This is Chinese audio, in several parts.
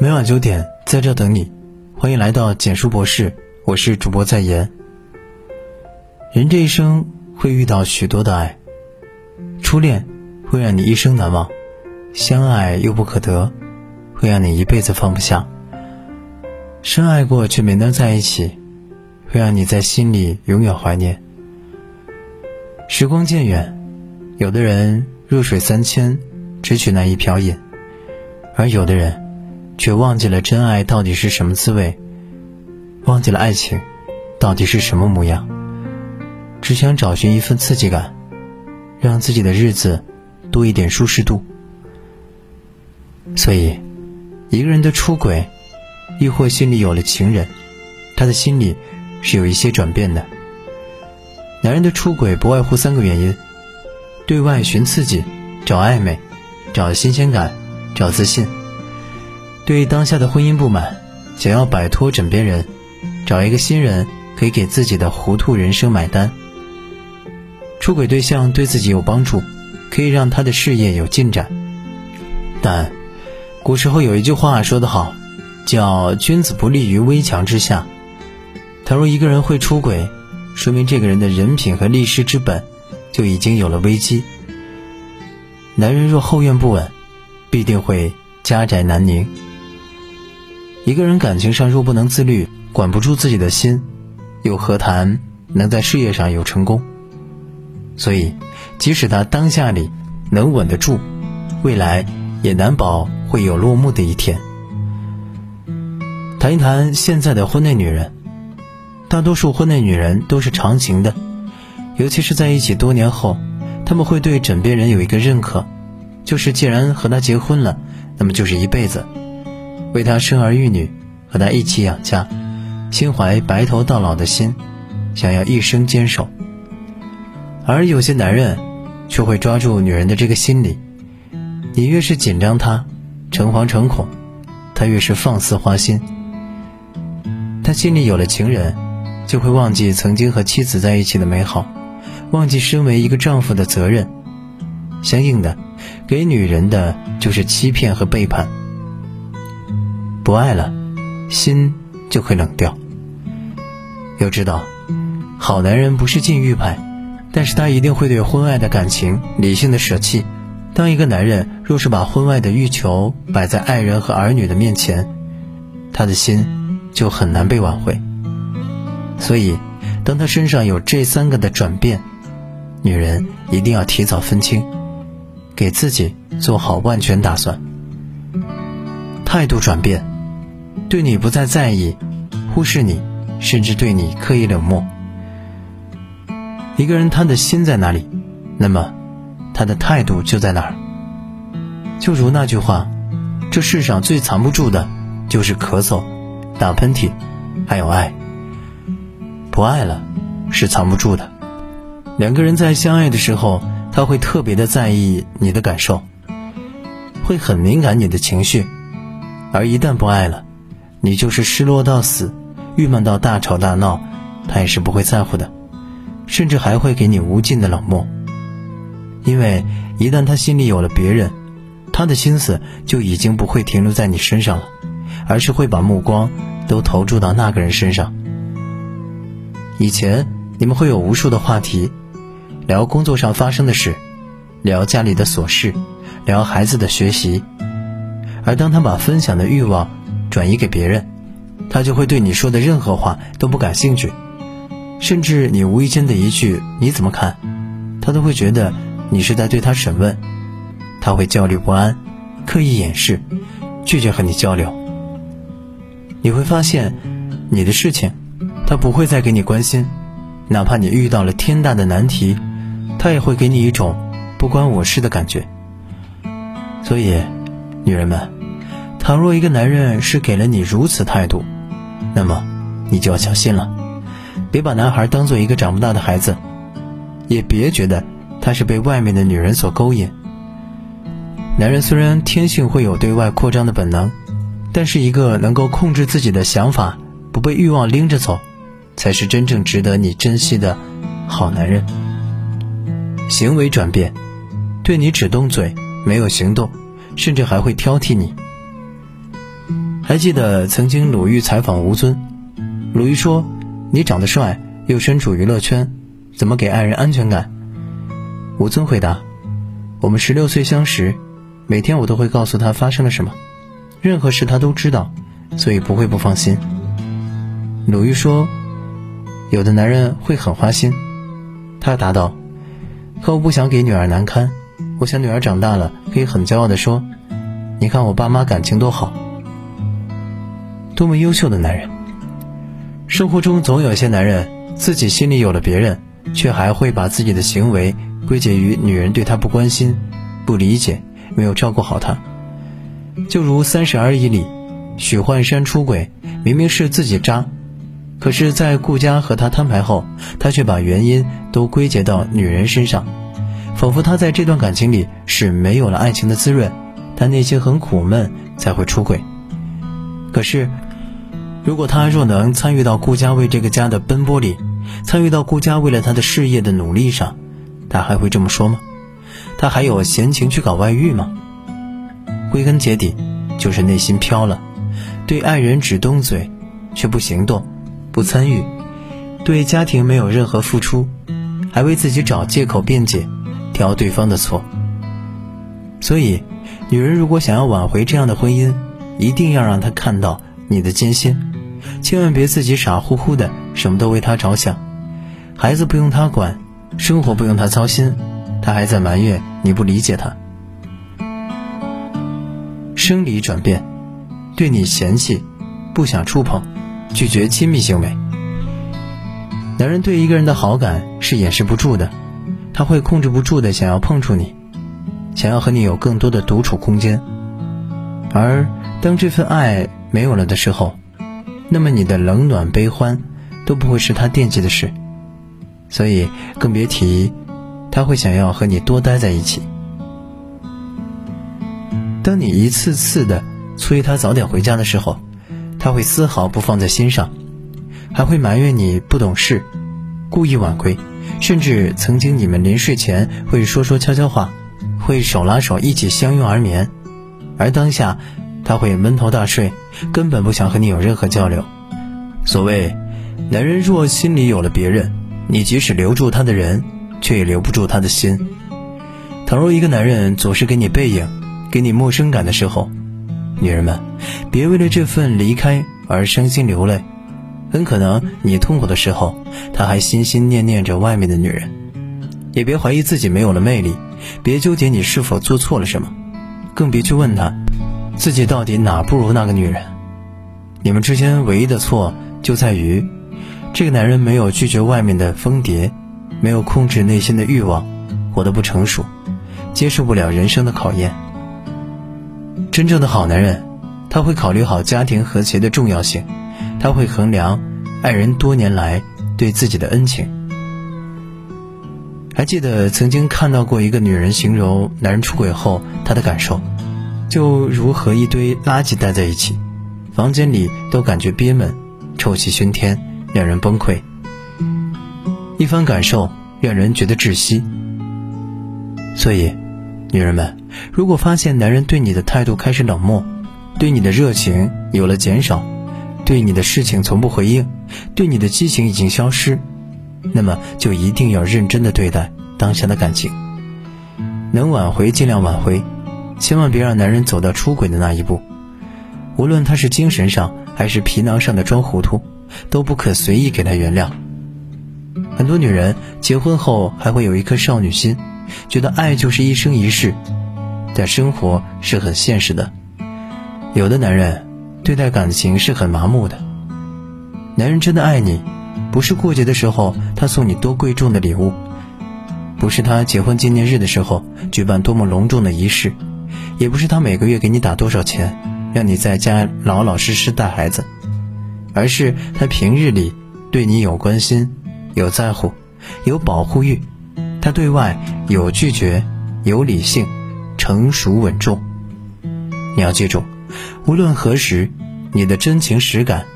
每晚九点，在这等你。欢迎来到简书博士，我是主播在言。人这一生会遇到许多的爱，初恋会让你一生难忘，相爱又不可得，会让你一辈子放不下。深爱过却没能在一起，会让你在心里永远怀念。时光渐远，有的人弱水三千，只取那一瓢饮，而有的人。却忘记了真爱到底是什么滋味，忘记了爱情到底是什么模样，只想找寻一份刺激感，让自己的日子多一点舒适度。所以，一个人的出轨，亦或心里有了情人，他的心里是有一些转变的。男人的出轨不外乎三个原因：对外寻刺激，找暧昧，找新鲜感，找自信。对当下的婚姻不满，想要摆脱枕边人，找一个新人可以给自己的糊涂人生买单。出轨对象对自己有帮助，可以让他的事业有进展。但古时候有一句话说得好，叫“君子不立于危墙之下”。倘若一个人会出轨，说明这个人的人品和立世之本就已经有了危机。男人若后院不稳，必定会家宅难宁。一个人感情上若不能自律，管不住自己的心，又何谈能在事业上有成功？所以，即使他当下里能稳得住，未来也难保会有落幕的一天。谈一谈现在的婚内女人，大多数婚内女人都是长情的，尤其是在一起多年后，他们会对枕边人有一个认可，就是既然和他结婚了，那么就是一辈子。为他生儿育女，和他一起养家，心怀白头到老的心，想要一生坚守。而有些男人，却会抓住女人的这个心理，你越是紧张他，诚惶诚恐，他越是放肆花心。他心里有了情人，就会忘记曾经和妻子在一起的美好，忘记身为一个丈夫的责任，相应的，给女人的就是欺骗和背叛。不爱了，心就会冷掉。要知道，好男人不是禁欲派，但是他一定会对婚外的感情理性的舍弃。当一个男人若是把婚外的欲求摆在爱人和儿女的面前，他的心就很难被挽回。所以，当他身上有这三个的转变，女人一定要提早分清，给自己做好万全打算。态度转变。对你不再在意，忽视你，甚至对你刻意冷漠。一个人他的心在哪里，那么他的态度就在哪儿。就如那句话，这世上最藏不住的，就是咳嗽、打喷嚏，还有爱。不爱了，是藏不住的。两个人在相爱的时候，他会特别的在意你的感受，会很敏感你的情绪，而一旦不爱了。你就是失落到死，郁闷到大吵大闹，他也是不会在乎的，甚至还会给你无尽的冷漠。因为一旦他心里有了别人，他的心思就已经不会停留在你身上了，而是会把目光都投注到那个人身上。以前你们会有无数的话题，聊工作上发生的事，聊家里的琐事，聊孩子的学习，而当他把分享的欲望。转移给别人，他就会对你说的任何话都不感兴趣，甚至你无意间的一句“你怎么看”，他都会觉得你是在对他审问，他会焦虑不安，刻意掩饰，拒绝和你交流。你会发现，你的事情，他不会再给你关心，哪怕你遇到了天大的难题，他也会给你一种不关我事的感觉。所以，女人们。倘若一个男人是给了你如此态度，那么你就要小心了，别把男孩当做一个长不大的孩子，也别觉得他是被外面的女人所勾引。男人虽然天性会有对外扩张的本能，但是一个能够控制自己的想法，不被欲望拎着走，才是真正值得你珍惜的好男人。行为转变，对你只动嘴没有行动，甚至还会挑剔你。还记得曾经鲁豫采访吴尊，鲁豫说：“你长得帅，又身处娱乐圈，怎么给爱人安全感？”吴尊回答：“我们十六岁相识，每天我都会告诉他发生了什么，任何事他都知道，所以不会不放心。”鲁豫说：“有的男人会很花心。”他答道：“可我不想给女儿难堪，我想女儿长大了可以很骄傲地说，你看我爸妈感情多好。”多么优秀的男人！生活中总有些男人自己心里有了别人，却还会把自己的行为归结于女人对他不关心、不理解、没有照顾好他。就如《三十而已》里，许幻山出轨，明明是自己渣，可是，在顾家和他摊牌后，他却把原因都归结到女人身上，仿佛他在这段感情里是没有了爱情的滋润，他内心很苦闷才会出轨。可是。如果他若能参与到顾家为这个家的奔波里，参与到顾家为了他的事业的努力上，他还会这么说吗？他还有闲情去搞外遇吗？归根结底，就是内心飘了，对爱人只动嘴，却不行动，不参与，对家庭没有任何付出，还为自己找借口辩解，挑对方的错。所以，女人如果想要挽回这样的婚姻，一定要让他看到你的艰辛。千万别自己傻乎乎的，什么都为他着想，孩子不用他管，生活不用他操心，他还在埋怨你不理解他。生理转变，对你嫌弃，不想触碰，拒绝亲密行为。男人对一个人的好感是掩饰不住的，他会控制不住的想要碰触你，想要和你有更多的独处空间。而当这份爱没有了的时候，那么你的冷暖悲欢都不会是他惦记的事，所以更别提他会想要和你多待在一起。当你一次次的催他早点回家的时候，他会丝毫不放在心上，还会埋怨你不懂事，故意晚归，甚至曾经你们临睡前会说说悄悄话，会手拉手一起相拥而眠，而当下。他会闷头大睡，根本不想和你有任何交流。所谓，男人若心里有了别人，你即使留住他的人，却也留不住他的心。倘若一个男人总是给你背影，给你陌生感的时候，女人们，别为了这份离开而伤心流泪。很可能你痛苦的时候，他还心心念念着外面的女人。也别怀疑自己没有了魅力，别纠结你是否做错了什么，更别去问他。自己到底哪不如那个女人？你们之间唯一的错就在于，这个男人没有拒绝外面的蜂蝶，没有控制内心的欲望，活得不成熟，接受不了人生的考验。真正的好男人，他会考虑好家庭和谐的重要性，他会衡量爱人多年来对自己的恩情。还记得曾经看到过一个女人形容男人出轨后她的感受。就如和一堆垃圾待在一起，房间里都感觉憋闷，臭气熏天，让人崩溃。一番感受让人觉得窒息。所以，女人们，如果发现男人对你的态度开始冷漠，对你的热情有了减少，对你的事情从不回应，对你的激情已经消失，那么就一定要认真的对待当下的感情，能挽回尽量挽回。千万别让男人走到出轨的那一步，无论他是精神上还是皮囊上的装糊涂，都不可随意给他原谅。很多女人结婚后还会有一颗少女心，觉得爱就是一生一世，但生活是很现实的。有的男人对待感情是很麻木的。男人真的爱你，不是过节的时候他送你多贵重的礼物，不是他结婚纪念日的时候举办多么隆重的仪式。也不是他每个月给你打多少钱，让你在家老老实实带孩子，而是他平日里对你有关心、有在乎、有保护欲，他对外有拒绝、有理性、成熟稳重。你要记住，无论何时，你的真情实感，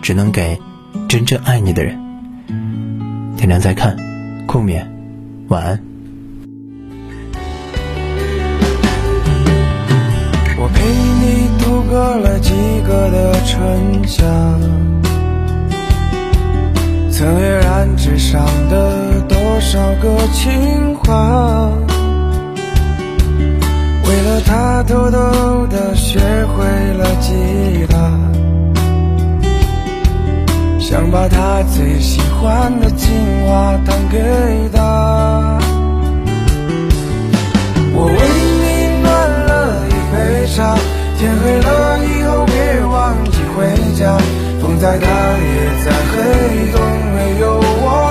只能给真正爱你的人。天亮再看，共勉，晚安。过了几个的春夏，曾跃然纸上的多少个情话，为了他偷偷的学会了吉他，想把他最喜欢的情话弹给他，我为你暖了一杯茶。天黑了以后别忘记回家，风再大，夜再黑都没有我。